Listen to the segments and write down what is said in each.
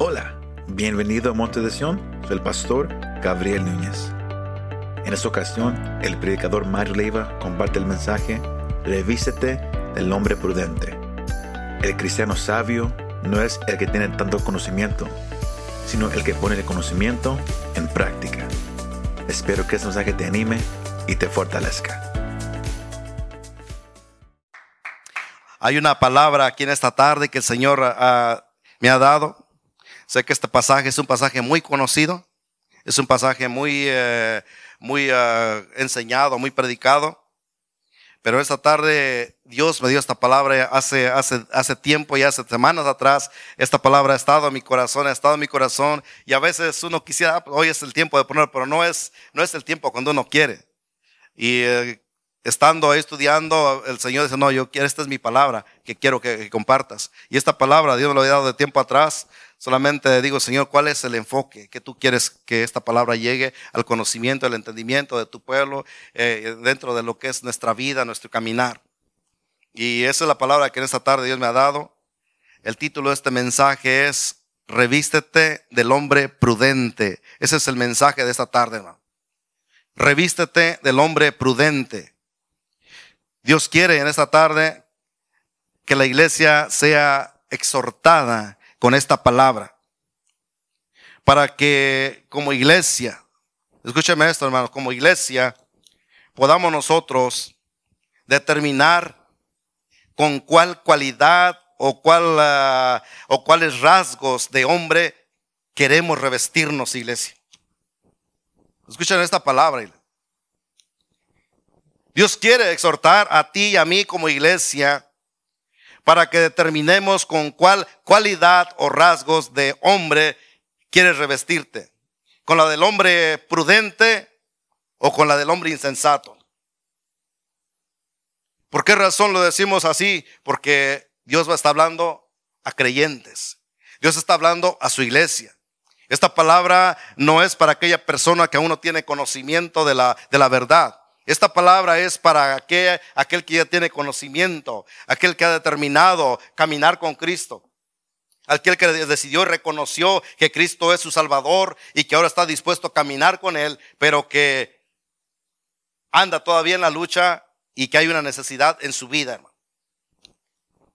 Hola, bienvenido a Monte de Sion, soy el pastor Gabriel Núñez. En esta ocasión, el predicador Mario Leiva comparte el mensaje Revístete del hombre prudente. El cristiano sabio no es el que tiene tanto conocimiento, sino el que pone el conocimiento en práctica. Espero que este mensaje te anime y te fortalezca. Hay una palabra aquí en esta tarde que el Señor me ha dado. Sé que este pasaje es un pasaje muy conocido, es un pasaje muy, eh, muy ah, enseñado, muy predicado. Pero esta tarde Dios me dio esta palabra hace, hace, hace tiempo y hace semanas atrás. Esta palabra ha estado en mi corazón, ha estado en mi corazón. Y a veces uno quisiera, ah, hoy es el tiempo de poner, pero no es, no es el tiempo cuando uno quiere. Y eh, estando ahí estudiando, el Señor dice, no, yo quiero, esta es mi palabra que quiero que, compartas. Y esta palabra Dios me lo había dado de tiempo atrás. Solamente digo, Señor, ¿cuál es el enfoque que tú quieres que esta palabra llegue al conocimiento, al entendimiento de tu pueblo, eh, dentro de lo que es nuestra vida, nuestro caminar? Y esa es la palabra que en esta tarde Dios me ha dado. El título de este mensaje es Revístete del hombre prudente. Ese es el mensaje de esta tarde, hermano. Revístete del hombre prudente. Dios quiere en esta tarde que la iglesia sea exhortada con esta palabra. Para que como iglesia, escúcheme esto hermano, como iglesia podamos nosotros determinar con cuál cualidad o, cuál, ah, o cuáles rasgos de hombre queremos revestirnos, iglesia. Escuchen esta palabra. Dios quiere exhortar a ti y a mí como iglesia para que determinemos con cuál cualidad o rasgos de hombre quieres revestirte. ¿Con la del hombre prudente o con la del hombre insensato? ¿Por qué razón lo decimos así? Porque Dios va a estar hablando a creyentes. Dios está hablando a su iglesia. Esta palabra no es para aquella persona que aún no tiene conocimiento de la, de la verdad. Esta palabra es para aquel, aquel que ya tiene conocimiento, aquel que ha determinado caminar con Cristo. Aquel que decidió y reconoció que Cristo es su Salvador y que ahora está dispuesto a caminar con Él, pero que anda todavía en la lucha y que hay una necesidad en su vida,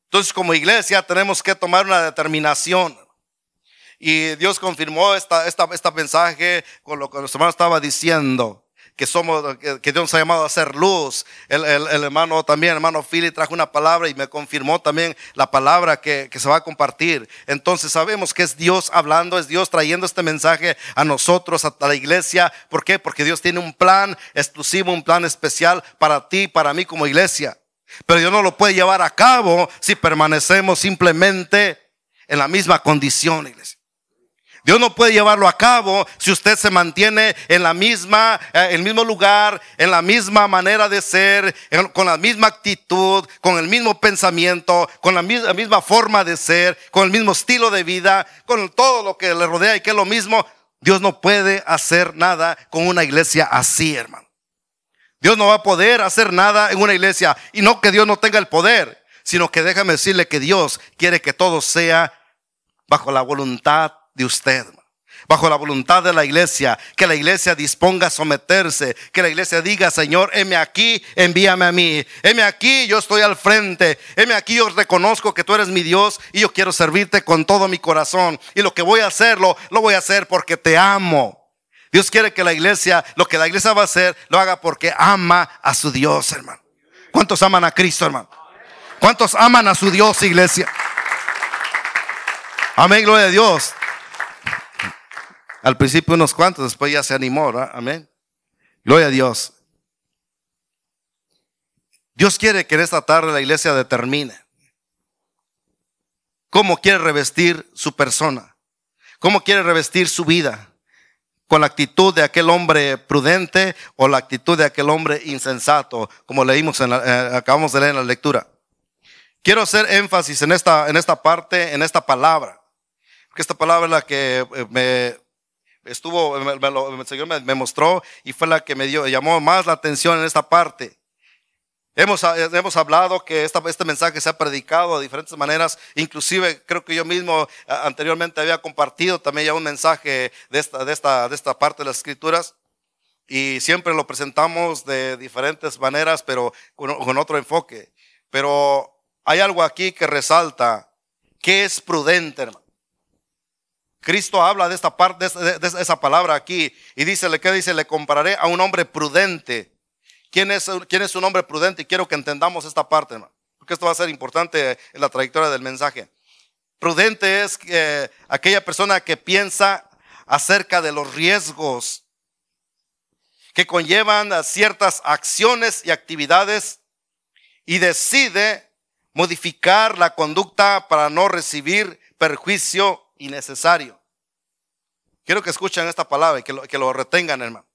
Entonces, como iglesia, tenemos que tomar una determinación. Y Dios confirmó esta, esta, esta mensaje con lo que nuestro hermano estaba diciendo que somos, que Dios nos ha llamado a ser luz. El, hermano también, el hermano Philly trajo una palabra y me confirmó también la palabra que, que, se va a compartir. Entonces sabemos que es Dios hablando, es Dios trayendo este mensaje a nosotros, a la iglesia. ¿Por qué? Porque Dios tiene un plan exclusivo, un plan especial para ti, para mí como iglesia. Pero Dios no lo puede llevar a cabo si permanecemos simplemente en la misma condición, iglesia. Dios no puede llevarlo a cabo si usted se mantiene en la misma, eh, el mismo lugar, en la misma manera de ser, con la misma actitud, con el mismo pensamiento, con la misma, misma forma de ser, con el mismo estilo de vida, con todo lo que le rodea y que es lo mismo. Dios no puede hacer nada con una iglesia así, hermano. Dios no va a poder hacer nada en una iglesia y no que Dios no tenga el poder, sino que déjame decirle que Dios quiere que todo sea bajo la voluntad de usted, bajo la voluntad de la iglesia, que la iglesia disponga a someterse, que la iglesia diga, Señor, heme aquí, envíame a mí, heme aquí, yo estoy al frente, heme aquí, yo reconozco que tú eres mi Dios y yo quiero servirte con todo mi corazón y lo que voy a hacerlo, lo voy a hacer porque te amo. Dios quiere que la iglesia, lo que la iglesia va a hacer, lo haga porque ama a su Dios, hermano. ¿Cuántos aman a Cristo, hermano? ¿Cuántos aman a su Dios, iglesia? Amén, gloria a Dios. Al principio unos cuantos, después ya se animó, Amén. Gloria a Dios. Dios quiere que en esta tarde la iglesia determine cómo quiere revestir su persona, cómo quiere revestir su vida, con la actitud de aquel hombre prudente o la actitud de aquel hombre insensato, como leímos, en eh, acabamos de leer en la lectura. Quiero hacer énfasis en esta, en esta parte, en esta palabra, porque esta palabra es la que eh, me, estuvo, me, el Señor me, mostró y fue la que me dio, llamó más la atención en esta parte. Hemos, hemos, hablado que esta, este mensaje se ha predicado de diferentes maneras, inclusive creo que yo mismo anteriormente había compartido también ya un mensaje de esta, de esta, de esta parte de las escrituras y siempre lo presentamos de diferentes maneras, pero con, con otro enfoque. Pero hay algo aquí que resalta que es prudente, hermano. Cristo habla de esta parte, de, esa palabra aquí y dice, ¿qué dice? Le compararé a un hombre prudente ¿Quién es, quién es un hombre prudente? Y quiero que entendamos esta parte, hermano, porque esto va a ser importante en la trayectoria del mensaje. Prudente es aquella persona que piensa acerca de los riesgos que conllevan ciertas acciones y actividades y decide modificar la conducta para no recibir perjuicio innecesario. Quiero que escuchen esta palabra y que lo, que lo retengan, hermano.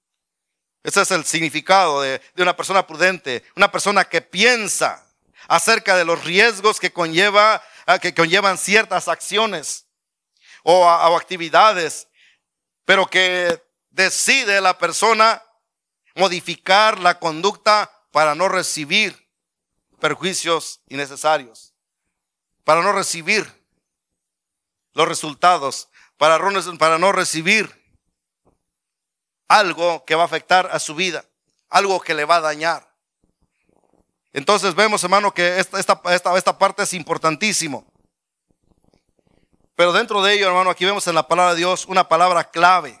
Ese es el significado de, una persona prudente, una persona que piensa acerca de los riesgos que, conlleva, ah, que conllevan ciertas acciones o, o actividades, pero que decide la persona modificar la conducta para no recibir perjuicios innecesarios, para no recibir los resultados, para, no recibir algo que va a afectar a su vida, algo que le va a dañar. Entonces vemos, hermano, que esta, esta, esta, parte es importantísimo. Pero dentro de ello, hermano, aquí vemos en la palabra de Dios una palabra clave.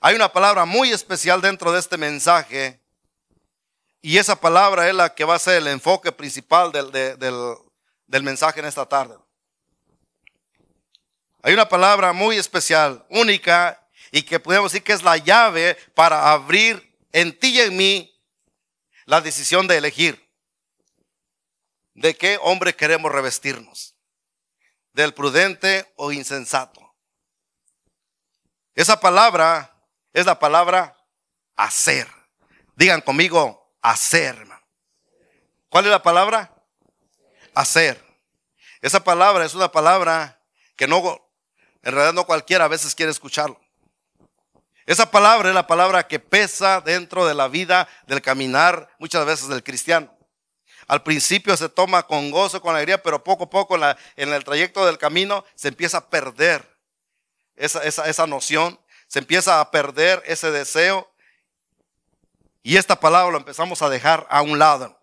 Hay una palabra muy especial dentro de este mensaje. Y esa palabra es la que va a ser el enfoque principal del, del, del mensaje en esta tarde. Hay una palabra muy especial, única y que podemos decir que es la llave para abrir en ti y en mí la decisión de elegir de qué hombre queremos revestirnos, del prudente o insensato. Esa palabra es la palabra hacer. Digan conmigo, hacer. ¿Cuál es la palabra? Hacer. Esa palabra es una palabra que no, en realidad no cualquiera a veces quiere escucharlo. Esa palabra es la palabra que pesa dentro de la vida del caminar muchas veces del cristiano. Al principio se toma con gozo, con alegría, pero poco a poco en, el trayecto del camino se empieza a perder esa, esa noción, se empieza a perder ese deseo y esta palabra lo empezamos a dejar a un lado.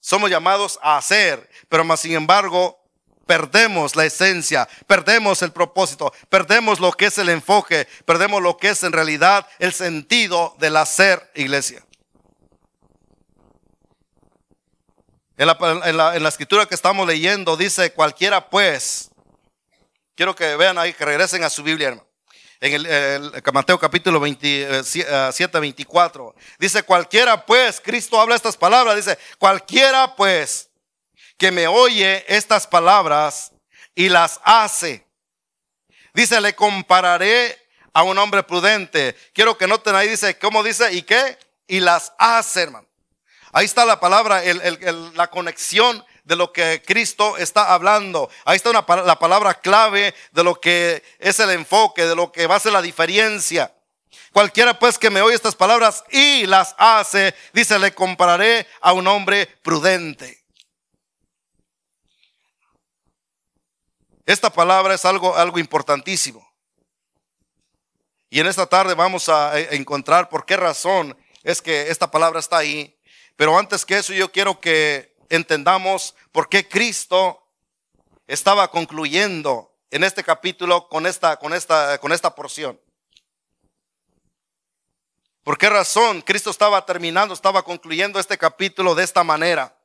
Somos llamados a hacer, pero más sin embargo perdemos la esencia, perdemos el propósito, perdemos lo que es el enfoque, perdemos lo que es en realidad el sentido del hacer iglesia. En la, escritura que estamos leyendo dice cualquiera pues, quiero que vean ahí, que regresen a su Biblia, hermano. En el, Mateo capítulo 27, 24. Eh, dice cualquiera pues, Cristo habla estas palabras, dice cualquiera pues que me oye estas palabras y las hace. Dice, le compararé a un hombre prudente. Quiero que noten ahí, dice, ¿cómo dice? ¿Y qué? Y las hace, hermano. Ahí está la palabra, la conexión de lo que Cristo está hablando. Ahí está la palabra clave de lo que es el enfoque, de lo que va a ser la diferencia. Cualquiera pues que me oye estas palabras y las hace, dice, le compararé a un hombre prudente. Esta palabra es algo, algo importantísimo. Y en esta tarde vamos a encontrar por qué razón es que esta palabra está ahí. Pero antes que eso yo quiero que entendamos por qué Cristo estaba concluyendo en este capítulo con esta, con esta, con esta porción. ¿Por qué razón Cristo estaba terminando, estaba concluyendo este capítulo de esta manera?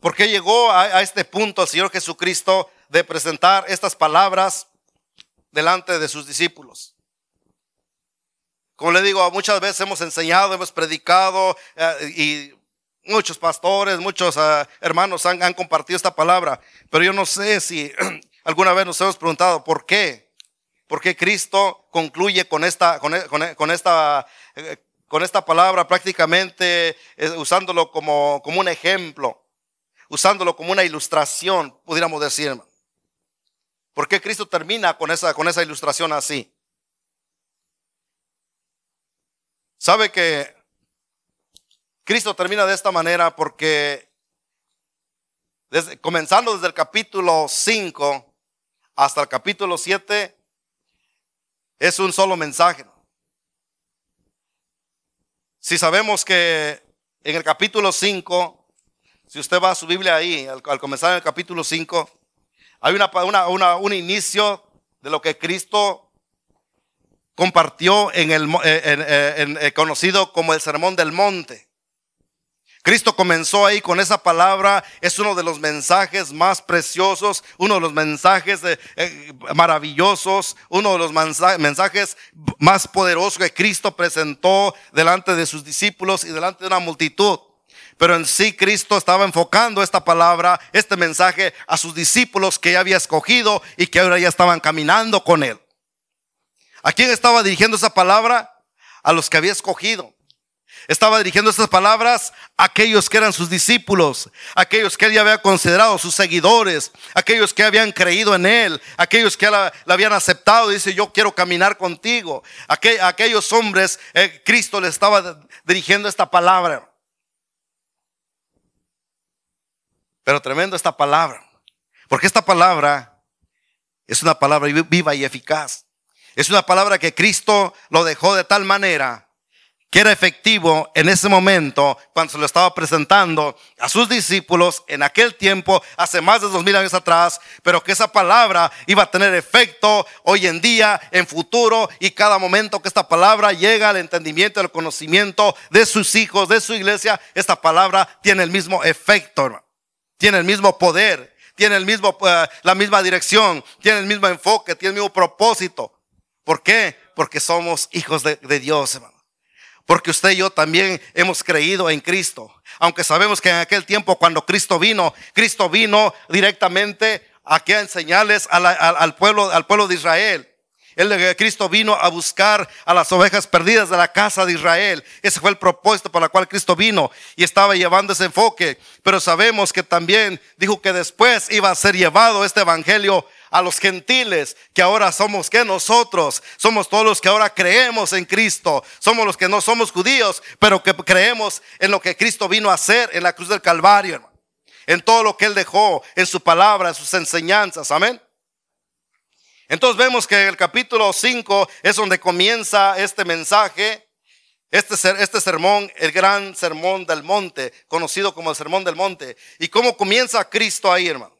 ¿Por qué llegó a, este punto el Señor Jesucristo de presentar estas palabras delante de sus discípulos? Como le digo, muchas veces hemos enseñado, hemos predicado eh, y muchos pastores, muchos eh, hermanos han, compartido esta palabra, pero yo no sé si alguna vez nos hemos preguntado por qué, por qué Cristo concluye con esta, con, esta, eh, con esta palabra prácticamente usándolo como, como un ejemplo usándolo como una ilustración, pudiéramos decir. ¿Por qué Cristo termina con esa, con esa ilustración así? Sabe que Cristo termina de esta manera porque comenzando desde el capítulo 5 hasta el capítulo 7 es un solo mensaje. Si sabemos que en el capítulo 5, si usted va a su Biblia ahí, al, comenzar en el capítulo 5, hay una, un inicio de lo que Cristo compartió en el en, conocido como el Sermón del Monte. Cristo comenzó ahí con esa palabra, es uno de los mensajes más preciosos, uno de los mensajes eh, maravillosos, uno de los mensajes más poderosos que Cristo presentó delante de sus discípulos y delante de una multitud. Pero en sí Cristo estaba enfocando esta palabra, este mensaje a sus discípulos que ya había escogido y que ahora ya estaban caminando con él. ¿A quién estaba dirigiendo esa palabra? A los que había escogido. Estaba dirigiendo estas palabras a aquellos que eran sus discípulos, aquellos que él ya había considerado sus seguidores, aquellos que habían creído en él, aquellos que la, habían aceptado. Dice, yo quiero caminar contigo. aquellos hombres, eh, Cristo le estaba dirigiendo esta palabra. Pero tremendo esta palabra, porque esta palabra es una palabra viva y eficaz. Es una palabra que Cristo lo dejó de tal manera que era efectivo en ese momento cuando se lo estaba presentando a sus discípulos en aquel tiempo, hace más de dos mil años atrás, pero que esa palabra iba a tener efecto hoy en día, en futuro y cada momento que esta palabra llega al entendimiento, al conocimiento de sus hijos, de su iglesia, esta palabra tiene el mismo efecto, tiene el mismo poder, tiene el mismo, eh, la misma dirección, tiene el mismo enfoque, tiene el mismo propósito. ¿Por qué? Porque somos hijos de, Dios, hermano. Porque usted y yo también hemos creído en Cristo. Aunque sabemos que en aquel tiempo cuando Cristo vino, Cristo vino directamente a enseñarles al, pueblo, al pueblo de Israel. El Cristo vino a buscar a las ovejas perdidas de la casa de Israel. Ese fue el propósito para el cual Cristo vino y estaba llevando ese enfoque. Pero sabemos que también dijo que después iba a ser llevado este evangelio a los gentiles, que ahora somos que nosotros, somos todos los que ahora creemos en Cristo, somos los que no somos judíos, pero que creemos en lo que Cristo vino a hacer en la cruz del Calvario, en todo lo que Él dejó, en su palabra, en sus enseñanzas, amén. Entonces vemos que el capítulo 5 es donde comienza este mensaje, este, este sermón, el gran sermón del monte, conocido como el sermón del monte. ¿Y cómo comienza Cristo ahí, hermano?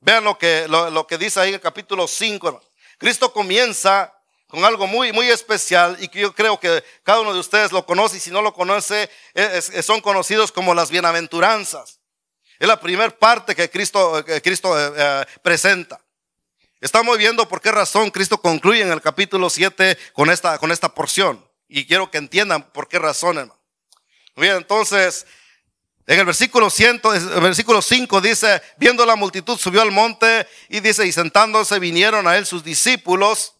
Vean lo que, lo, que dice ahí en el capítulo 5. Cristo comienza con algo muy, muy especial y que yo creo que cada uno de ustedes lo conoce y si no lo conoce, son conocidos como las bienaventuranzas. Es la primera parte que Cristo, Cristo eh, eh, presenta. Estamos viendo por qué razón Cristo concluye en el capítulo 7 con esta, con esta porción. Y quiero que entiendan por qué razón, hermano. Bien, entonces, en el versículo, 100, el versículo 5 dice, viendo la multitud subió al monte y dice, y sentándose vinieron a él sus discípulos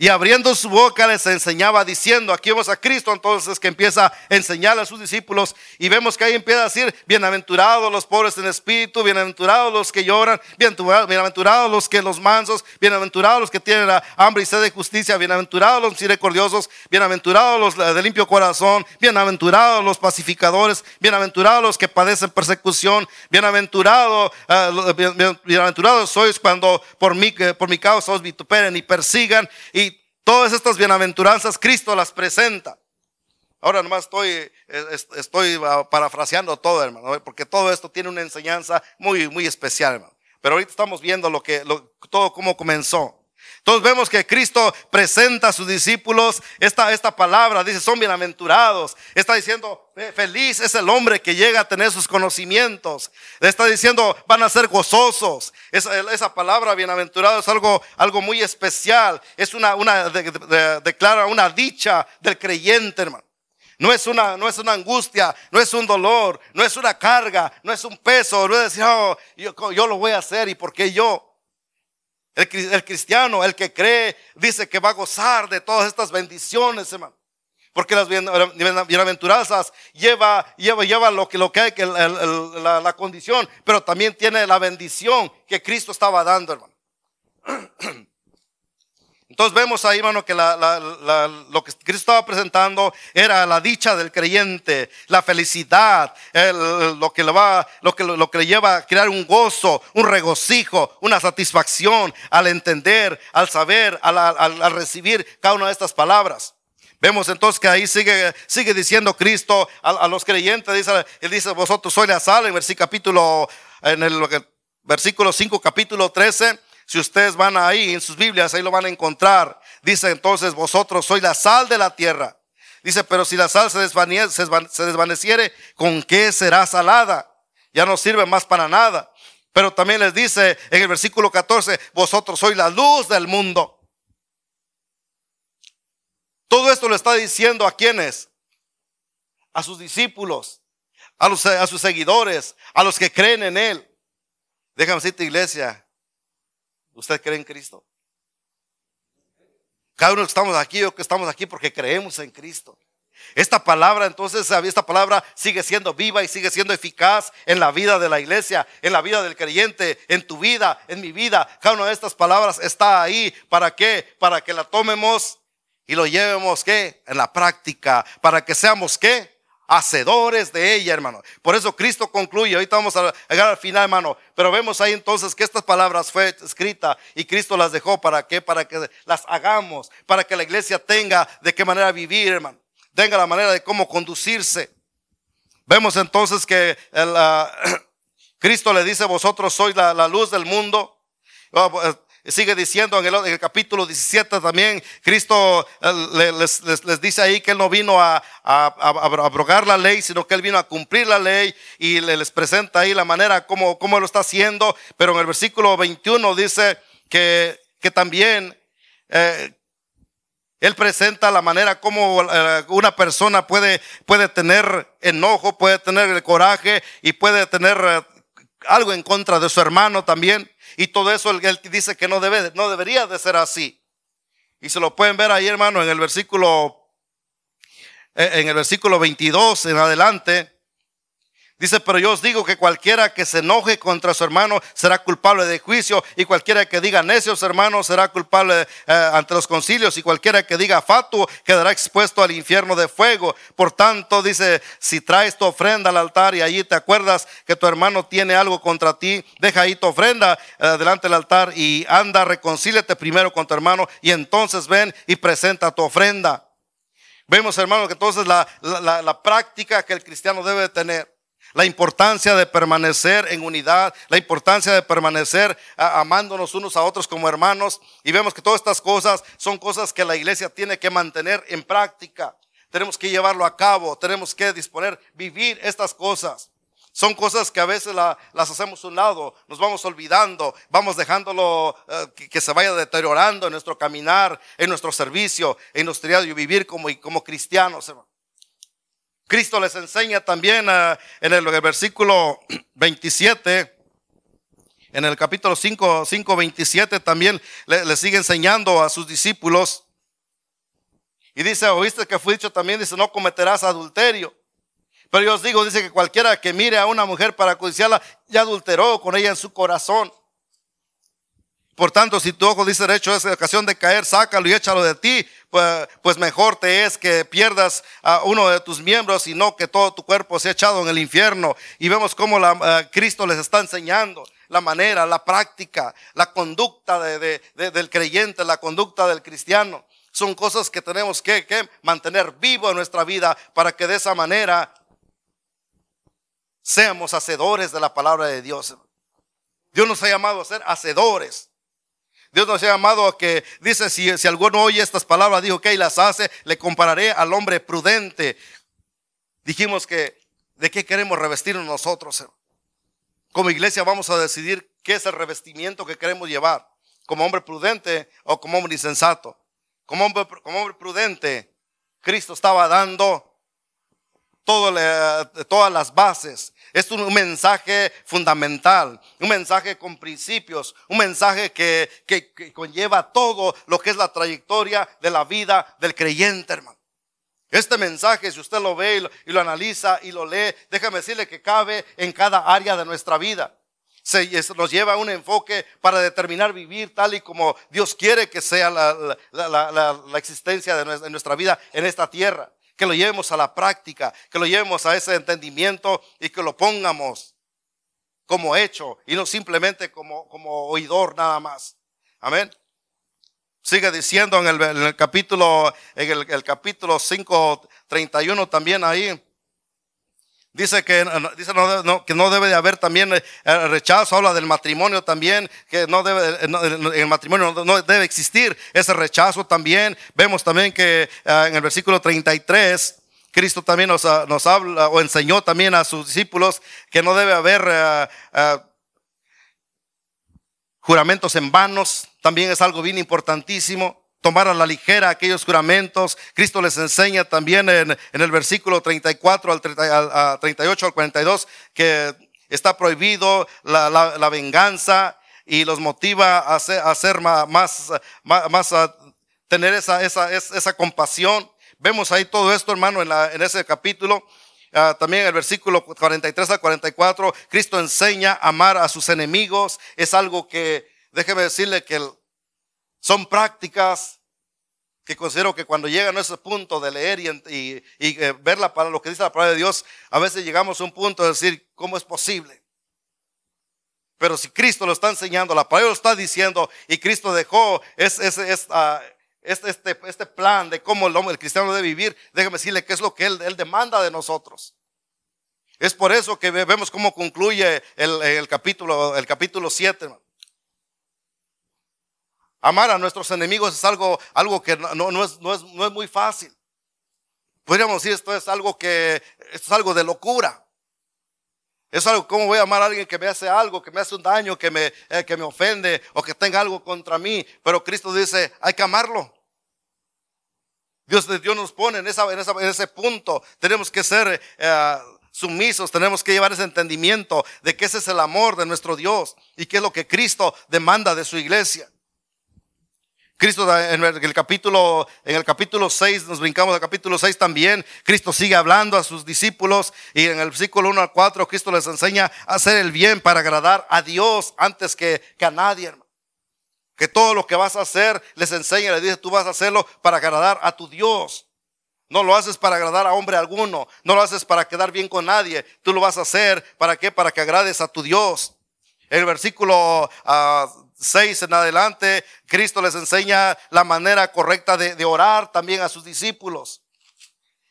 y abriendo su boca les enseñaba diciendo, aquí vemos a Cristo entonces que empieza a enseñar a sus discípulos y vemos que ahí empieza a decir, bienaventurados los pobres en espíritu, bienaventurados los que lloran, bienaventurados los que los mansos, bienaventurados los que tienen hambre y sed de justicia, bienaventurados los misericordiosos, bienaventurados los de limpio corazón, bienaventurados los pacificadores, bienaventurados los que padecen persecución, bienaventurados, eh, bienaventurados sois cuando por mi, por mi causa os vituperen y persigan y Todas estas bienaventuranzas Cristo las presenta. Ahora nomás estoy, estoy parafraseando todo, hermano, porque todo esto tiene una enseñanza muy, muy especial, hermano. Pero ahorita estamos viendo lo que, todo cómo comenzó. Entonces vemos que Cristo presenta a sus discípulos esta, esta palabra, dice, son bienaventurados. Está diciendo, feliz es el hombre que llega a tener sus conocimientos. Está diciendo, van a ser gozosos. Esa, esa palabra bienaventurado es algo, algo muy especial. Es una, una declara una dicha del creyente, hermano. No es, una, no es una angustia, no es un dolor, no es una carga, no es un peso, no es decir, oh, yo, yo lo voy a hacer y por qué yo. El, cristiano, el que cree, dice que va a gozar de todas estas bendiciones, hermano. Porque las bienaventuranzas lleva, lleva, lleva lo que, lo que hay, que la, la, condición, pero también tiene la bendición que Cristo estaba dando, hermano. Entonces vemos ahí, hermano, que lo que Cristo estaba presentando era la dicha del creyente, la felicidad, lo, que le va, lo, que, lo que le lleva a crear un gozo, un regocijo, una satisfacción al entender, al saber, al, recibir cada una de estas palabras. Vemos entonces que ahí sigue, sigue diciendo Cristo a, los creyentes, dice, él dice, vosotros sois la sal, en capítulo, en el versículo 5, capítulo 13, si ustedes van ahí en sus Biblias, ahí lo van a encontrar. Dice entonces, vosotros sois la sal de la tierra. Dice, pero si la sal se, se desvaneciere, ¿con qué será salada? Ya no sirve más para nada. Pero también les dice en el versículo 14, vosotros sois la luz del mundo. Todo esto lo está diciendo a quienes? A sus discípulos, a, a sus seguidores, a los que creen en Él. Déjame decirte, iglesia, ¿Usted cree en Cristo? Cada uno que estamos aquí o que estamos aquí porque creemos en Cristo. Esta palabra, entonces, esta palabra sigue siendo viva y sigue siendo eficaz en la vida de la iglesia, en la vida del creyente, en tu vida, en mi vida. Cada una de estas palabras está ahí. ¿Para qué? Para que la tomemos y lo llevemos, ¿qué? En la práctica. Para que seamos, ¿qué? Hacedores de ella, hermano. Por eso Cristo concluye, ahorita vamos a llegar al final, hermano, pero vemos ahí entonces que estas palabras fue escrita y Cristo las dejó para qué? Para que las hagamos, para que la iglesia tenga de qué manera vivir, hermano, tenga la manera de cómo conducirse. Vemos entonces que el, ah, Cristo le dice, vosotros sois la, la luz del mundo. Sigue diciendo en el, capítulo 17 también, Cristo eh, les, dice ahí que Él no vino a, abrogar la ley, sino que Él vino a cumplir la ley y les presenta ahí la manera como, como lo está haciendo. Pero en el versículo 21 dice que, que también eh, Él presenta la manera como eh, una persona puede, puede tener enojo, puede tener coraje y puede tener algo en contra de su hermano también. Y todo eso él, dice que no, debe, no debería de ser así. Y se lo pueden ver ahí, hermano, en el versículo, eh, en el versículo 22 en adelante. Dice, pero yo os digo que cualquiera que se enoje contra su hermano será culpable de juicio y cualquiera que diga necios hermanos será culpable eh, ante los concilios y cualquiera que diga fatuo quedará expuesto al infierno de fuego. Por tanto, dice, si traes tu ofrenda al altar y allí te acuerdas que tu hermano tiene algo contra ti, deja ahí tu ofrenda eh, delante del altar y anda, reconcíliate primero con tu hermano y entonces ven y presenta tu ofrenda. Vemos, hermano, que entonces la, la, la práctica que el cristiano debe tener la importancia de permanecer en unidad, la importancia de permanecer amándonos unos a otros como hermanos. Y vemos que todas estas cosas son cosas que la iglesia tiene que mantener en práctica. Tenemos que llevarlo a cabo, tenemos que disponer, vivir estas cosas. Son cosas que a veces las hacemos un lado, nos vamos olvidando, vamos dejándolo eh, que, se vaya deteriorando en nuestro caminar, en nuestro servicio, en nuestro de vivir como, como cristianos. Hermano. Cristo les enseña también eh, en el, versículo 27, en el capítulo 5, 5 27 también le, sigue enseñando a sus discípulos. Y dice, oíste que fue dicho también, dice, no cometerás adulterio. Pero yo os digo, dice que cualquiera que mire a una mujer para codiciarla, ya adulteró con ella en su corazón. Por tanto, si tu ojo dice derecho es ocasión de caer, sácalo y échalo de ti, pues, pues, mejor te es que pierdas a uno de tus miembros y no que todo tu cuerpo sea echado en el infierno. Y vemos cómo eh, Cristo les está enseñando la manera, la práctica, la conducta del creyente, la conducta del cristiano. Son cosas que tenemos que, que mantener vivo en nuestra vida para que de esa manera seamos hacedores de la palabra de Dios. Dios nos ha llamado a ser hacedores. Dios nos ha llamado a que, dice, si, si alguno oye estas palabras, dijo que las hace, le compararé al hombre prudente. Dijimos que, ¿de qué queremos revestirnos nosotros? Como iglesia vamos a decidir qué es el revestimiento que queremos llevar. Como hombre prudente o como hombre insensato. Como hombre, como hombre prudente, Cristo estaba dando todas las bases es un mensaje fundamental, un mensaje con principios, un mensaje que, conlleva todo lo que es la trayectoria de la vida del creyente, hermano. Este mensaje, si usted lo ve y lo, analiza y lo lee, déjame decirle que cabe en cada área de nuestra vida. se, nos lleva a un enfoque para determinar vivir tal y como Dios quiere que sea la, la existencia de nuestra vida en esta tierra. Que lo llevemos a la práctica, que lo llevemos a ese entendimiento y que lo pongamos como hecho y no simplemente como, como oidor nada más. Amén. Sigue diciendo en el, capítulo, en el, el capítulo 5, 31 también ahí. Dice que, dice no, que no debe de haber también eh, rechazo, habla del matrimonio también, que no debe, el matrimonio no debe existir ese rechazo también. Vemos también que eh, en el versículo 33, Cristo también nos, ah, nos, habla o enseñó también a sus discípulos que no debe haber eh, juramentos en vanos, también es algo bien importantísimo. Tomar a la ligera aquellos juramentos. Cristo les enseña también en, el versículo 34 al 38 al 42 que está prohibido la, venganza y los motiva a hacer, más, más, a tener esa, esa, esa compasión. Vemos ahí todo esto, hermano, en, en ese capítulo. Ah, también el versículo 43 a 44, Cristo enseña a amar a sus enemigos. Es algo que, déjeme decirle que son prácticas que considero que cuando llegan a ese punto de leer y, eh, ver la, lo que dice la palabra de Dios, a veces llegamos a un punto de decir, ¿cómo es posible? Pero si Cristo lo está enseñando, la palabra lo está diciendo y Cristo dejó es, ah, este, este, plan de cómo el hombre, el cristiano debe vivir, déjame decirle que es lo que él, demanda de nosotros. Es por eso que vemos cómo concluye el, el capítulo, el capítulo 7. Amar a nuestros enemigos es algo, algo que no, no, es, no, es, no es muy fácil. Podríamos decir, esto es algo que, esto es algo de locura. Es algo, ¿cómo voy a amar a alguien que me hace algo, que me hace un daño, que me, eh, que me ofende o que tenga algo contra mí? Pero Cristo dice, hay que amarlo. Dios, Dios nos pone en, esa, en, ese punto. Tenemos que ser eh, sumisos, tenemos que llevar ese entendimiento de que ese es el amor de nuestro Dios y que es lo que Cristo demanda de su iglesia. Cristo en el capítulo, en el capítulo 6, nos brincamos al capítulo 6 también, Cristo sigue hablando a sus discípulos y en el versículo 1 al 4 Cristo les enseña a hacer el bien para agradar a Dios antes que, que a nadie. Que todo lo que vas a hacer, les enseña, les dice, tú vas a hacerlo para agradar a tu Dios. No lo haces para agradar a hombre alguno. No lo haces para quedar bien con nadie. Tú lo vas a hacer, ¿para qué? Para que agrades a tu Dios. El versículo 6 uh, en adelante, Cristo les enseña la manera correcta de, orar también a sus discípulos.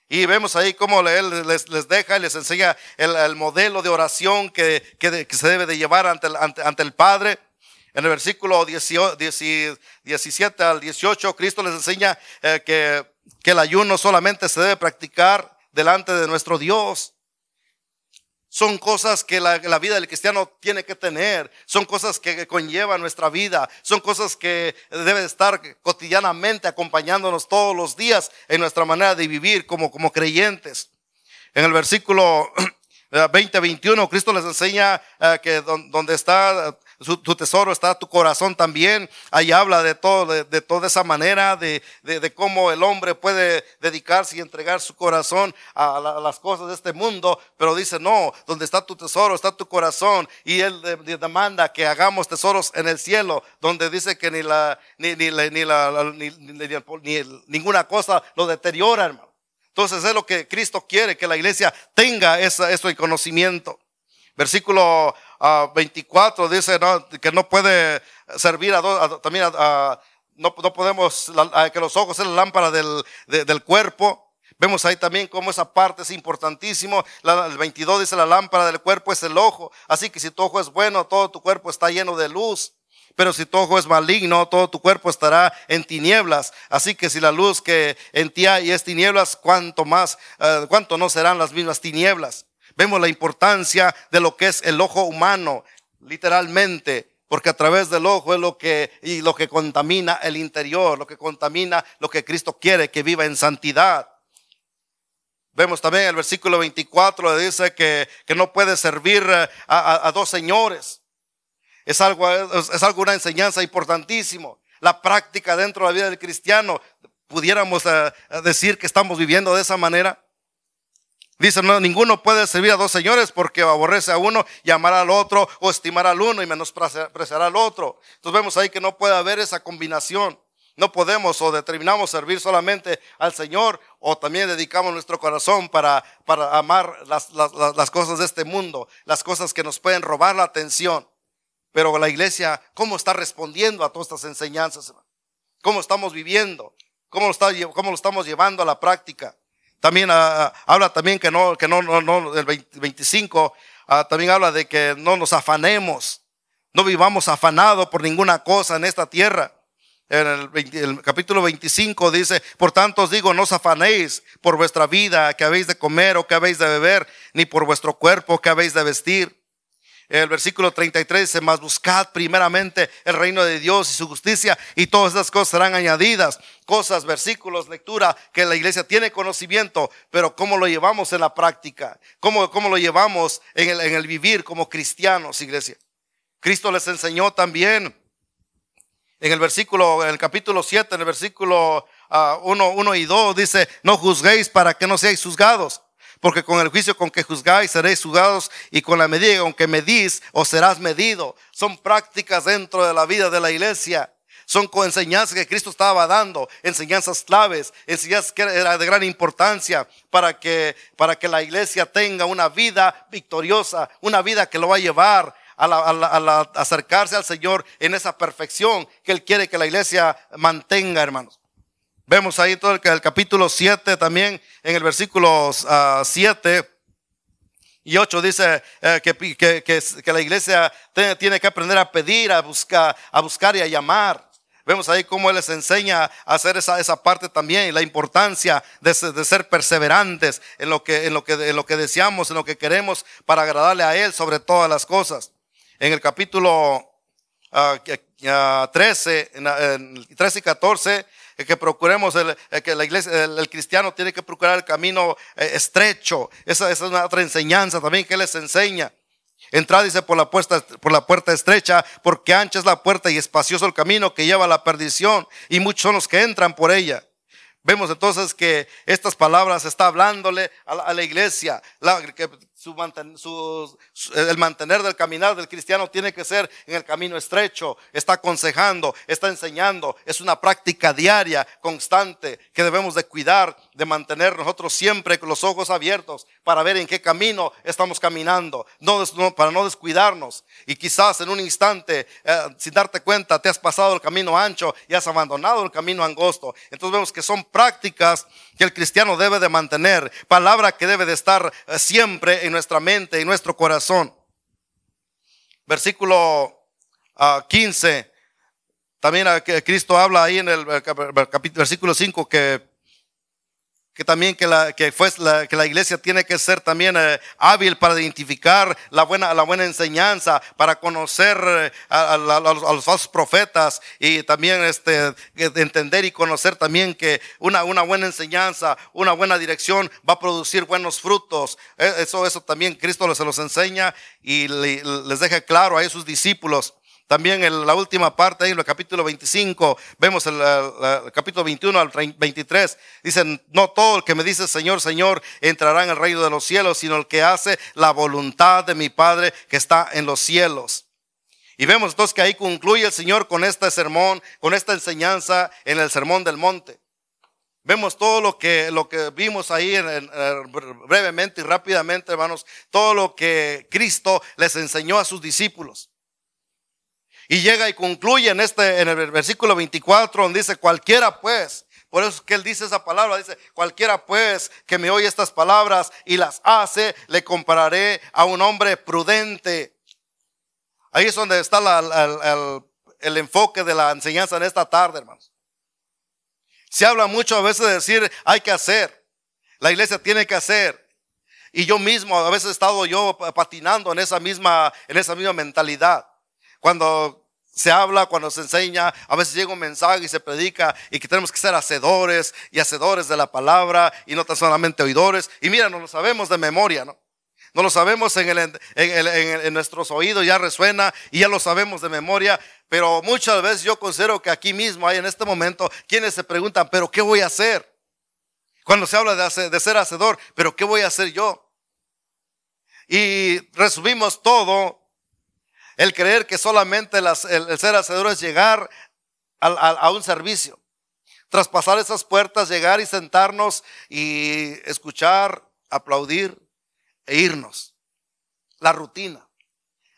Y vemos ahí cómo Él les, deja y les enseña el, modelo de oración que, que, se debe de llevar ante ante, ante el Padre. En el versículo 17 al 18, Cristo les enseña eh, que, que el ayuno solamente se debe practicar delante de nuestro Dios. Son cosas que la, vida del cristiano tiene que tener. Son cosas que conllevan nuestra vida. Son cosas que deben estar cotidianamente acompañándonos todos los días en nuestra manera de vivir como, como creyentes. En el versículo 20, 21, Cristo les enseña eh, que donde está tu tesoro está tu corazón también. Ahí habla de todo, de, toda esa manera, de, de, cómo el hombre puede dedicarse y entregar su corazón a, las cosas de este mundo. Pero dice, no, donde está tu tesoro, está tu corazón. Y él demanda que hagamos tesoros en el cielo, donde dice que ni la, ni, ni, ni la, ni, ninguna cosa lo deteriora, hermano. Entonces es lo que Cristo quiere, que la iglesia tenga eso conocimiento. Versículo 24 dice que no puede servir a dos, también a, no, no, podemos, que los ojos sean la lámpara del, del cuerpo. Vemos ahí también cómo esa parte es importantísimo. el 22 dice la lámpara del cuerpo es el ojo. Así que si tu ojo es bueno, todo tu cuerpo está lleno de luz. Pero si tu ojo es maligno, todo tu cuerpo estará en tinieblas. Así que si la luz que en ti hay es tinieblas, cuánto más, uh, cuánto no serán las mismas tinieblas vemos la importancia de lo que es el ojo humano, literalmente, porque a través del ojo es lo que, y lo que contamina el interior, lo que contamina lo que Cristo quiere que viva en santidad. Vemos también el versículo 24, dice que, que no puede servir eh, a, dos señores. Es algo, es algo, una enseñanza importantísimo. La práctica dentro de la vida del cristiano, pudiéramos eh, decir que estamos viviendo de esa manera. Dice, no, ninguno puede servir a dos señores porque aborrece a uno y amará al otro, o estimar al uno y menospreciará al otro. Entonces vemos ahí que no puede haber esa combinación. No podemos o determinamos servir solamente al Señor o también dedicamos nuestro corazón para, para amar las, las, las cosas de este mundo, las cosas que nos pueden robar la atención. Pero la iglesia, ¿cómo está respondiendo a todas estas enseñanzas? ¿Cómo estamos viviendo? ¿Cómo lo, está, cómo lo estamos llevando a la práctica? También uh, habla también que no, que no, no, no el 25, uh, también habla de que no nos afanemos, no vivamos afanados por ninguna cosa en esta tierra. En el, 20, el, capítulo 25 dice, por tanto os digo, no os afanéis por vuestra vida, que habéis de comer o que habéis de beber, ni por vuestro cuerpo, que habéis de vestir. El versículo 33 dice, mas buscad primeramente el reino de Dios y su justicia y todas esas cosas serán añadidas. Cosas, versículos, lectura, que la iglesia tiene conocimiento, pero cómo lo llevamos en la práctica, cómo, cómo lo llevamos en el, en el vivir como cristianos, iglesia. Cristo les enseñó también en el versículo, en el capítulo 7, en el versículo 1, uh, 1 y 2, dice, no juzguéis para que no seáis juzgados. Porque con el juicio con que juzgáis seréis juzgados y con la medida con que medís os serás medido. Son prácticas dentro de la vida de la iglesia. Son enseñanzas que Cristo estaba dando, enseñanzas claves, enseñanzas que eran de gran importancia para que, para que la iglesia tenga una vida victoriosa, una vida que lo va a llevar a, la, a, la, a la, acercarse al Señor en esa perfección que Él quiere que la iglesia mantenga, hermanos. Vemos ahí todo el, el capítulo 7 también, en el versículo 7 uh, y 8 dice eh, que, que, que, la iglesia tiene, tiene, que aprender a pedir, a buscar, a buscar y a llamar. Vemos ahí cómo Él les enseña a hacer esa, esa parte también la importancia de, de, ser perseverantes en lo, que, en, lo que, en lo que deseamos, en lo que queremos para agradarle a Él sobre todas las cosas. En el capítulo uh, 13, en, en 13 y 14 que procuremos, el, que la iglesia, el, cristiano tiene que procurar el camino eh, estrecho. Esa, esa, es una otra enseñanza también que les enseña. Entrad, dice, por la, puerta, por la puerta estrecha, porque ancha es la puerta y espacioso el camino que lleva a la perdición, y muchos son los que entran por ella. Vemos entonces que estas palabras está hablándole a la, a la iglesia, la, que el mantener del caminar del cristiano tiene que ser en el camino estrecho, está aconsejando, está enseñando, es una práctica diaria, constante, que debemos de cuidar, de mantener nosotros siempre con los ojos abiertos para ver en qué camino estamos caminando, para no descuidarnos. Y quizás en un instante, eh, sin darte cuenta, te has pasado el camino ancho y has abandonado el camino angosto. Entonces vemos que son prácticas que el cristiano debe de mantener, palabra que debe de estar eh, siempre en nuestra mente, en nuestro corazón. Versículo 15. Ah, también ah, Cristo habla ahí en el versículo 5 que que también que la, que fue que la iglesia tiene que ser también eh, hábil para identificar la buena, la buena enseñanza, para conocer eh, a, los, falsos profetas y también este, entender y conocer también que una, una buena enseñanza, una buena dirección va a producir buenos frutos. E, eso, eso también Cristo se los enseña y le, les deja claro a sus discípulos. También en la última parte, en el capítulo 25, vemos el, capítulo 21 al 23, dicen, no todo el que me dice Señor, Señor, entrará en el reino de los cielos, sino el que hace la voluntad de mi Padre que está en los cielos. Y vemos entonces que ahí concluye el Señor con este sermón, con esta enseñanza en el sermón del monte. Vemos todo lo que, lo que vimos ahí en, brevemente y rápidamente, hermanos, todo lo que Cristo les enseñó a sus discípulos. Y llega y concluye en este, en el versículo 24, donde dice, cualquiera pues, por eso que él dice esa palabra, dice, cualquiera pues que me oye estas palabras y las hace, le compararé a un hombre prudente. Ahí es donde está el enfoque de la enseñanza en esta tarde, hermanos. Se habla mucho a veces de decir, hay que hacer. La iglesia tiene que hacer. Y yo mismo, a veces he estado yo patinando en esa misma, en esa misma mentalidad. Cuando se habla, cuando se enseña, a veces llega un mensaje y se predica y que tenemos que ser hacedores y hacedores de la palabra y no tan solamente oidores. Y mira, no lo sabemos de memoria, ¿no? No lo sabemos en, el, en, nuestros oídos, ya resuena y ya lo sabemos de memoria. Pero muchas veces yo considero que aquí mismo hay en este momento quienes se preguntan, pero ¿qué voy a hacer? Cuando se habla de, de ser hacedor, pero ¿qué voy a hacer yo? Y resumimos todo el creer que solamente el, ser hacedor es llegar a un servicio, traspasar esas puertas, llegar y sentarnos y escuchar, aplaudir e irnos. La rutina,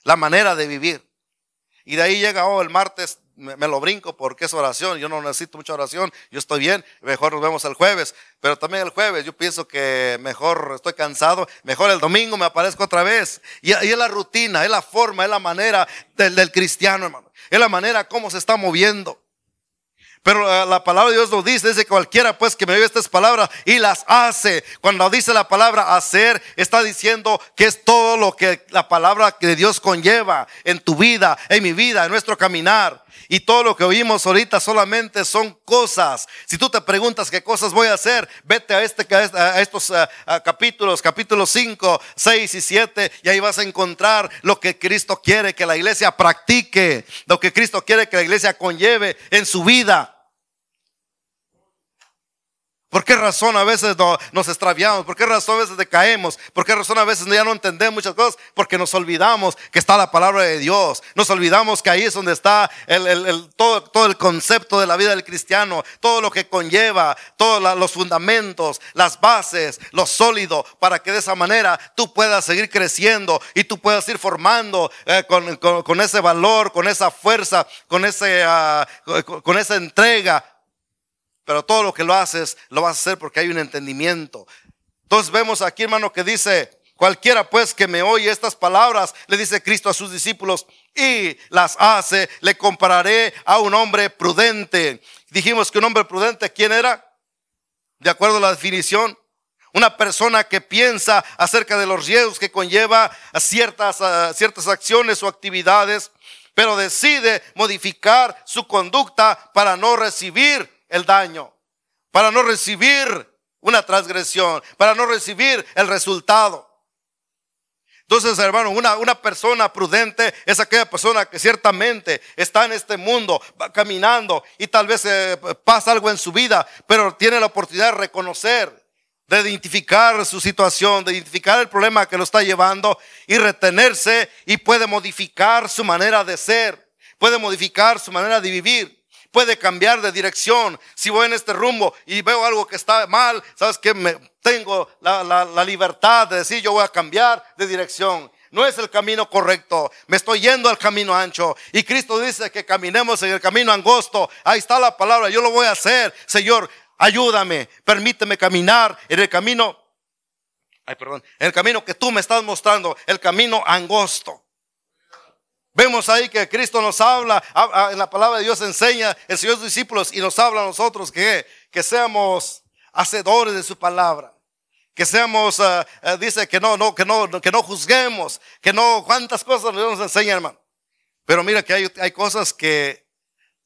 la manera de vivir. Y de ahí llega, oh, el martes me, lo brinco porque es oración, yo no necesito mucha oración, yo estoy bien, mejor nos vemos el jueves, pero también el jueves yo pienso que mejor estoy cansado, mejor el domingo me aparezco otra vez. Y, es la rutina, es la forma, es la manera del, cristiano, hermano, es la manera como se está moviendo. Pero la palabra de Dios lo dice, dice cualquiera pues que me oye estas palabras y las hace. Cuando dice la palabra hacer, está diciendo que es todo lo que la palabra de Dios conlleva en tu vida, en mi vida, en nuestro caminar. Y todo lo que oímos ahorita solamente son cosas. Si tú te preguntas qué cosas voy a hacer, vete a, este, a estos capítulos, capítulos 5, 6 y 7, y ahí vas a encontrar lo que Cristo quiere que la iglesia practique, lo que Cristo quiere que la iglesia conlleve en su vida. ¿Por qué razón a veces nos extraviamos? ¿Por qué razón a veces decaemos? ¿Por qué razón a veces ya no entendemos muchas cosas? Porque nos olvidamos que está la palabra de Dios. Nos olvidamos que ahí es donde está todo, todo, el concepto de la vida del cristiano, todo lo que conlleva, todos los fundamentos, las bases, lo sólido, para que de esa manera tú puedas seguir creciendo y tú puedas ir formando eh, con, ese valor, con esa fuerza, con, ese, ah, con esa entrega pero todo lo que lo haces, lo vas a hacer porque hay un entendimiento. Entonces vemos aquí, hermano, que dice, cualquiera pues que me oye estas palabras, le dice Cristo a sus discípulos, y las hace, le compararé a un hombre prudente. Dijimos que un hombre prudente, ¿quién era? De acuerdo a la definición, una persona que piensa acerca de los riesgos que conlleva ciertas, a ciertas acciones o actividades, pero decide modificar su conducta para no recibir el daño, para no recibir una transgresión, para no recibir el resultado. Entonces, hermano, una, una, persona prudente es aquella persona que ciertamente está en este mundo, va caminando y tal vez eh, pasa algo en su vida, pero tiene la oportunidad de reconocer, de identificar su situación, de identificar el problema que lo está llevando y retenerse y puede modificar su manera de ser, puede modificar su manera de vivir puede cambiar de dirección. Si voy en este rumbo y veo algo que está mal, sabes que me, tengo la, la, libertad de decir yo voy a cambiar de dirección. No es el camino correcto. Me estoy yendo al camino ancho. Y Cristo dice que caminemos en el camino angosto. Ahí está la palabra. Yo lo voy a hacer. Señor, ayúdame. Permíteme caminar en el camino. Ay, perdón. En el camino que tú me estás mostrando. El camino angosto. Vemos ahí que Cristo nos habla, en la palabra de Dios enseña el Señor sus discípulos y nos habla a nosotros que, que seamos hacedores de su palabra. Que seamos, eh, dice que no, no, que no, que no juzguemos, que no, cuántas cosas nos enseña, hermano. Pero mira que hay, hay cosas que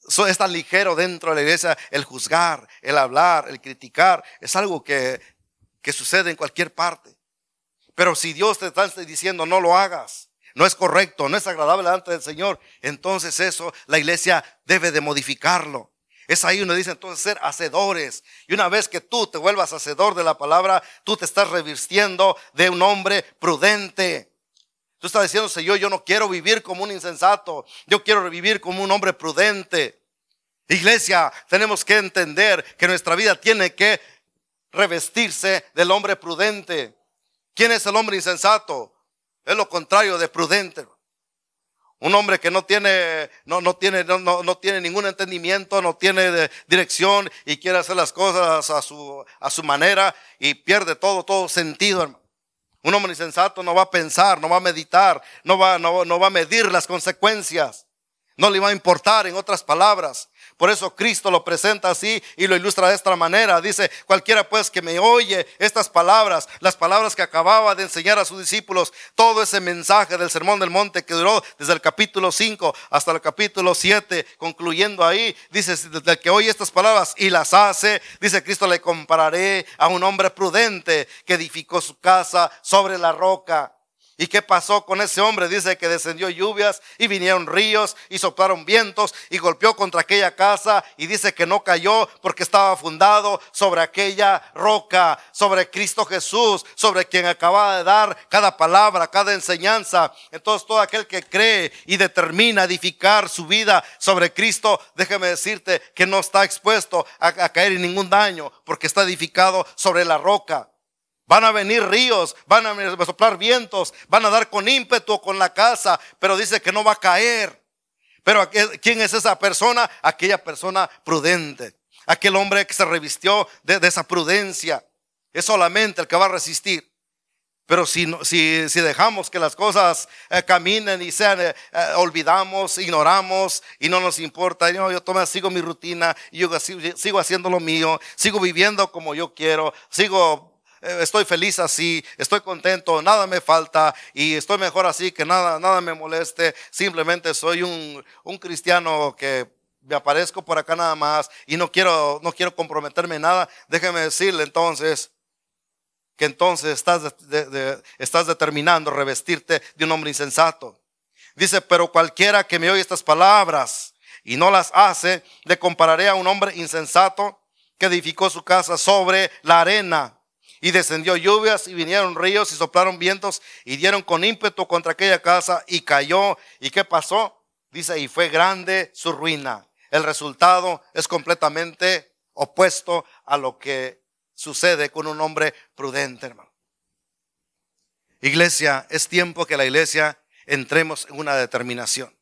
son, es tan ligero dentro de la iglesia, el juzgar, el hablar, el criticar, es algo que, que sucede en cualquier parte. Pero si Dios te está diciendo no lo hagas, no es correcto, no es agradable delante del Señor, entonces eso la iglesia debe de modificarlo. Es ahí donde dice entonces ser hacedores. Y una vez que tú te vuelvas hacedor de la palabra, tú te estás revistiendo de un hombre prudente. Tú estás diciendo, Señor, yo no quiero vivir como un insensato, yo quiero vivir como un hombre prudente. Iglesia, tenemos que entender que nuestra vida tiene que revestirse del hombre prudente. ¿Quién es el hombre insensato? Es lo contrario de prudente. Un hombre que no tiene, no, no tiene, no, no, tiene ningún entendimiento, no tiene dirección y quiere hacer las cosas a su, a su manera y pierde todo, todo sentido, hermano. Un hombre insensato no va a pensar, no va a meditar, no va, no, no va a medir las consecuencias. No le va a importar, en otras palabras. Por eso Cristo lo presenta así y lo ilustra de esta manera. Dice, cualquiera pues que me oye estas palabras, las palabras que acababa de enseñar a sus discípulos, todo ese mensaje del Sermón del Monte que duró desde el capítulo 5 hasta el capítulo 7, concluyendo ahí, dice, desde que oye estas palabras y las hace, dice Cristo, le compararé a un hombre prudente que edificó su casa sobre la roca. ¿Y qué pasó con ese hombre? Dice que descendió lluvias y vinieron ríos y soplaron vientos y golpeó contra aquella casa y dice que no cayó porque estaba fundado sobre aquella roca, sobre Cristo Jesús, sobre quien acababa de dar cada palabra, cada enseñanza. Entonces todo aquel que cree y determina edificar su vida sobre Cristo, déjeme decirte que no está expuesto a, a caer en ningún daño porque está edificado sobre la roca. Van a venir ríos, van a soplar vientos, van a dar con ímpetu con la casa, pero dice que no va a caer. Pero ¿quién es esa persona? Aquella persona prudente. Aquel hombre que se revistió de, esa prudencia. Es solamente el que va a resistir. Pero si, si, dejamos que las cosas eh, caminen y sean, eh, eh, olvidamos, ignoramos y no nos importa, yo, tome, sigo mi rutina, y yo sigo, sigo haciendo lo mío, sigo viviendo como yo quiero, sigo estoy feliz así, estoy contento, nada me falta y estoy mejor así, que nada, nada me moleste. Simplemente soy un, un cristiano que me aparezco por acá nada más y no quiero, no quiero comprometerme en nada. Déjeme decirle entonces que entonces estás, estás determinando revestirte de un hombre insensato. Dice, pero cualquiera que me oye estas palabras y no las hace, le compararé a un hombre insensato que edificó su casa sobre la arena. Y descendió lluvias y vinieron ríos y soplaron vientos y dieron con ímpetu contra aquella casa y cayó. ¿Y qué pasó? Dice, y fue grande su ruina. El resultado es completamente opuesto a lo que sucede con un hombre prudente, hermano. Iglesia, es tiempo que la iglesia entremos en una determinación.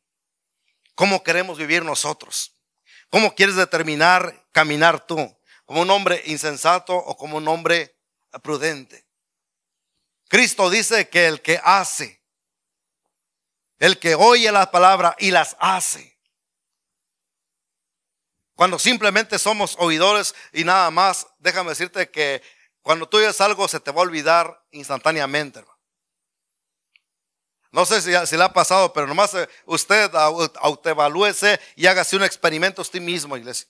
¿Cómo queremos vivir nosotros? ¿Cómo quieres determinar caminar tú? ¿Como un hombre insensato o como un hombre prudente. Cristo dice que el que hace, el que oye la palabra y las hace. Cuando simplemente somos oidores y nada más, déjame decirte que cuando tú oyes algo se te va a olvidar instantáneamente. No sé si, le ha pasado, pero nomás eh, usted autoevalúese y hágase un experimento usted mismo, iglesia.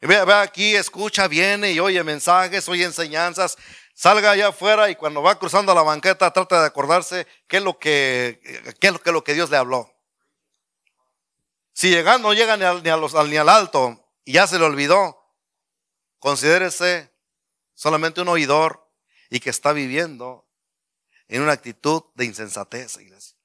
Ve, aquí, escucha, viene y oye mensajes, oye enseñanzas. Salga allá afuera y cuando va cruzando la banqueta trata de acordarse qué es lo que, qué es lo que, lo que Dios le habló. Si llega, no llega ni al, ni, ni al alto y ya se le olvidó, considérese solamente un oidor y que está viviendo en una actitud de insensatez, iglesia.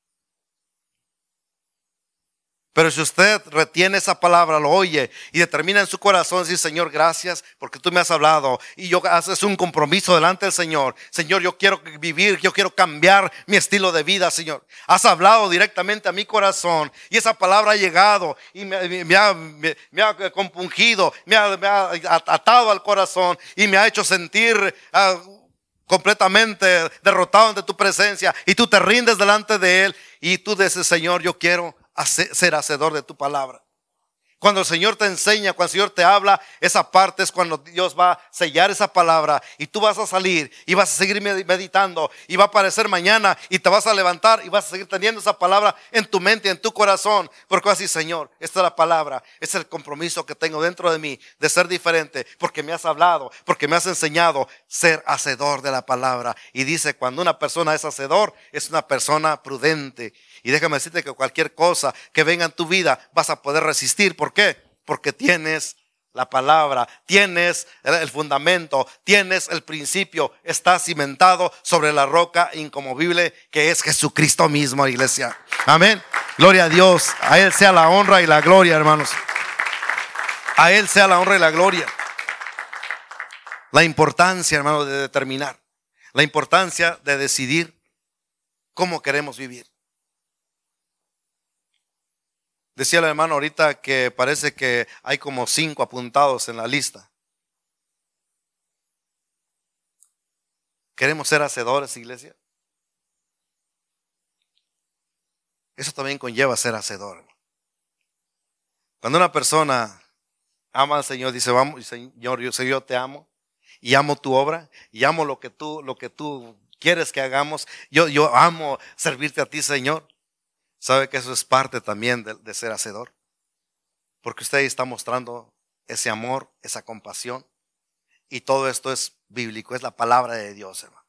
Pero si usted retiene esa palabra, lo oye y determina en su corazón decir, Señor, gracias porque tú me has hablado y yo haces un compromiso delante del Señor. Señor, yo quiero vivir, yo quiero cambiar mi estilo de vida, Señor. Has hablado directamente a mi corazón y esa palabra ha llegado y me, ha, compungido, me ha, atado al corazón y me ha hecho sentir... Ah, completamente derrotado ante tu presencia y tú te rindes delante de Él y tú dices, Señor, yo quiero ser hacedor de tu palabra. Cuando el Señor te enseña, cuando el Señor te habla, esa parte es cuando Dios va a sellar esa palabra y tú vas a salir y vas a seguir meditando y va a aparecer mañana y te vas a levantar y vas a seguir teniendo esa palabra en tu mente, en tu corazón, porque así, Señor, esta es la palabra, es el compromiso que tengo dentro de mí de ser diferente, porque me has hablado, porque me has enseñado ser hacedor de la palabra. Y dice, cuando una persona es hacedor, es una persona prudente y déjame decirte que cualquier cosa que venga en tu vida vas a poder resistir. ¿Por qué? Porque tienes la palabra, tienes el fundamento, tienes el principio, está cimentado sobre la roca incomovible que es Jesucristo mismo, iglesia. Amén. Gloria a Dios. A Él sea la honra y la gloria, hermanos. A Él sea la honra y la gloria. La importancia, hermano, de determinar. La importancia de decidir cómo queremos vivir. Decía el hermano ahorita que parece que hay como cinco apuntados en la lista. ¿Queremos ser hacedores, iglesia? Eso también conlleva ser hacedor. Cuando una persona ama al Señor, dice, vamos, Señor, yo, yo te amo y amo tu obra y amo lo que tú, lo que tú quieres que hagamos. Yo, yo amo servirte a ti, Señor. ¿Sabe que eso es parte también de, ser hacedor? Porque usted está mostrando ese amor, esa compasión. Y todo esto es bíblico, es la palabra de Dios, hermano.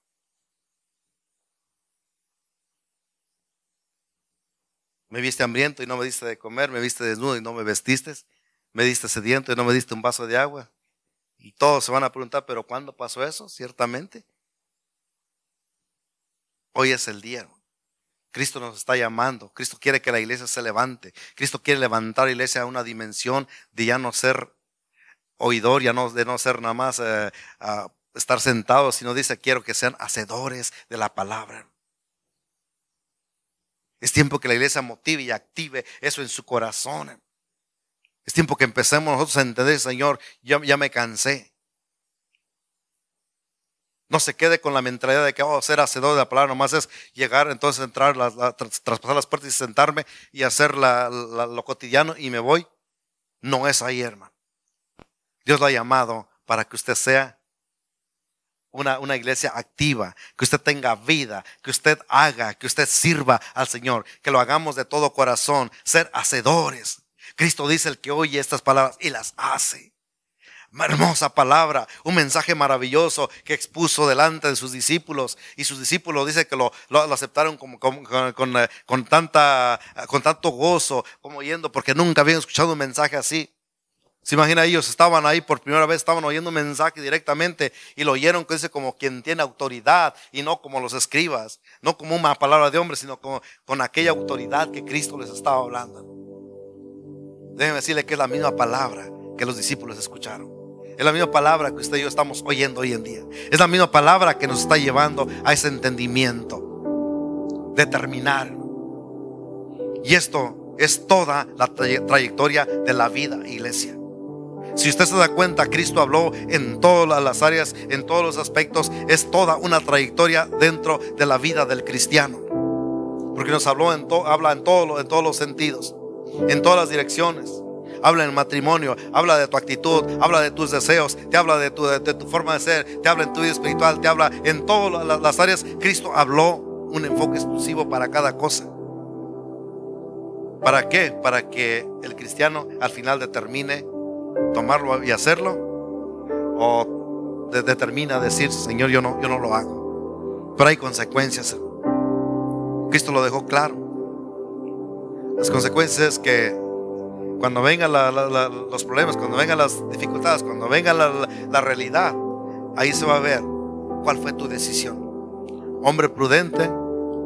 Me viste hambriento y no me diste de comer, me viste desnudo y no me vestiste, me diste sediento y no me diste un vaso de agua. Y todos se van a preguntar, pero ¿cuándo pasó eso? Ciertamente. Hoy es el día. Hermano. Cristo nos está llamando. Cristo quiere que la iglesia se levante. Cristo quiere levantar la iglesia a una dimensión de ya no ser oidor, ya no, de no ser nada más eh, estar sentados, sino dice, quiero que sean hacedores de la palabra. Es tiempo que la iglesia motive y active eso en su corazón. Es tiempo que empecemos nosotros a entender, Señor, ya me cansé. No se quede con la mentalidad de que oh, ser hacedor de la palabra, nomás es llegar, entonces entrar, traspasar las puertas y sentarme y hacer lo cotidiano y me voy. No es ahí, hermano. Dios lo ha llamado para que usted sea una, una, iglesia activa, que usted tenga vida, que usted haga, que usted sirva al Señor, que lo hagamos de todo corazón, ser hacedores. Cristo dice el que oye estas palabras y las hace. Hermosa palabra, un mensaje maravilloso que expuso delante de sus discípulos y sus discípulos dice que lo, aceptaron como, con, tanta, con tanto gozo como oyendo porque nunca habían escuchado un mensaje así. Se imagina ellos estaban ahí por primera vez, estaban oyendo un mensaje directamente y lo oyeron que dice como quien tiene autoridad y no como los escribas, no como una palabra de hombre, sino como, con aquella autoridad que Cristo les estaba hablando. Déjenme decirle que es la misma palabra que los discípulos escucharon. Es la misma palabra que usted y yo estamos oyendo hoy en día. Es la misma palabra que nos está llevando a ese entendimiento, determinar. Y esto es toda la trayectoria de la vida, iglesia. Si usted se da cuenta, Cristo habló en todas las áreas, en todos los aspectos. Es toda una trayectoria dentro de la vida del cristiano. Porque nos habló en habla en, todo, en todos los sentidos, en todas las direcciones. Habla en matrimonio, habla de tu actitud, habla de tus deseos, te habla de tu, forma de ser, te habla en tu vida espiritual, te habla en todas las áreas. Cristo habló un enfoque exclusivo para cada cosa. ¿Para qué? Para que el cristiano al final determine tomarlo y hacerlo o determina decir, Señor, yo no, yo no lo hago. Pero hay consecuencias. Cristo lo dejó claro. Las consecuencias es que cuando vengan los problemas, cuando vengan las dificultades, cuando venga la realidad, ahí se va a ver cuál fue tu decisión. Hombre prudente,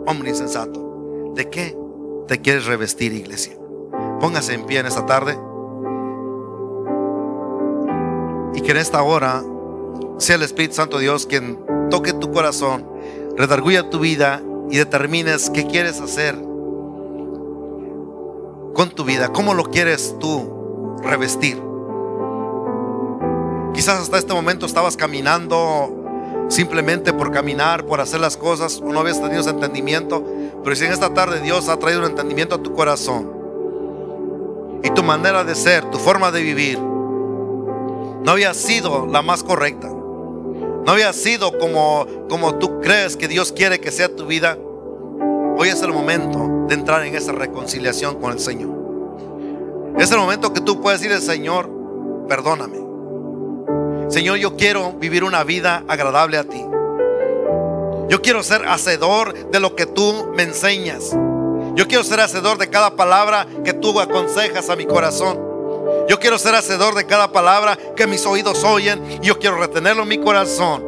hombre insensato. ¿De qué te quieres revestir, iglesia? Póngase en pie en esta tarde. Y que en esta hora sea el Espíritu Santo Dios quien toque tu corazón, redarguya tu vida y determines qué quieres hacer con tu vida, cómo lo quieres tú revestir. Quizás hasta este momento estabas caminando simplemente por caminar, por hacer las cosas, no habías tenido ese entendimiento, pero si en esta tarde Dios ha traído un entendimiento a tu corazón y tu manera de ser, tu forma de vivir, no había sido la más correcta. No había sido como, como tú crees que Dios quiere que sea tu vida. Hoy es el momento de entrar en esa reconciliación con el Señor. Es el momento que tú puedes decir al Señor, perdóname. Señor, yo quiero vivir una vida agradable a ti. Yo quiero ser hacedor de lo que tú me enseñas. Yo quiero ser hacedor de cada palabra que tú aconsejas a mi corazón. Yo quiero ser hacedor de cada palabra que mis oídos oyen y yo quiero retenerlo en mi corazón.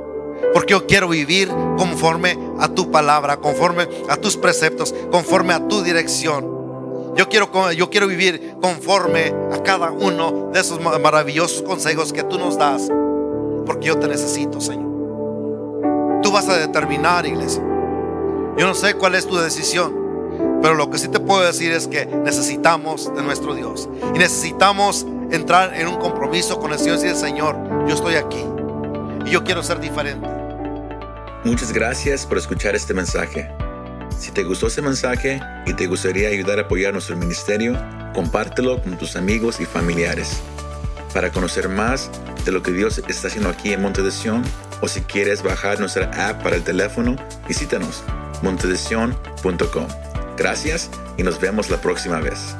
Porque yo quiero vivir conforme a tu palabra, conforme a tus preceptos, conforme a tu dirección. Yo quiero, yo quiero vivir conforme a cada uno de esos maravillosos consejos que tú nos das. Porque yo te necesito, Señor. Tú vas a determinar, iglesia. Yo no sé cuál es tu decisión. Pero lo que sí te puedo decir es que necesitamos de nuestro Dios. Y necesitamos entrar en un compromiso con el Señor y decir, Señor, yo estoy aquí. Y yo quiero ser diferente. Muchas gracias por escuchar este mensaje. Si te gustó este mensaje y te gustaría ayudar a apoyar nuestro ministerio, compártelo con tus amigos y familiares. Para conocer más de lo que Dios está haciendo aquí en Monte de Sion, o si quieres bajar nuestra app para el teléfono, visítanos montedesion.com. Gracias y nos vemos la próxima vez.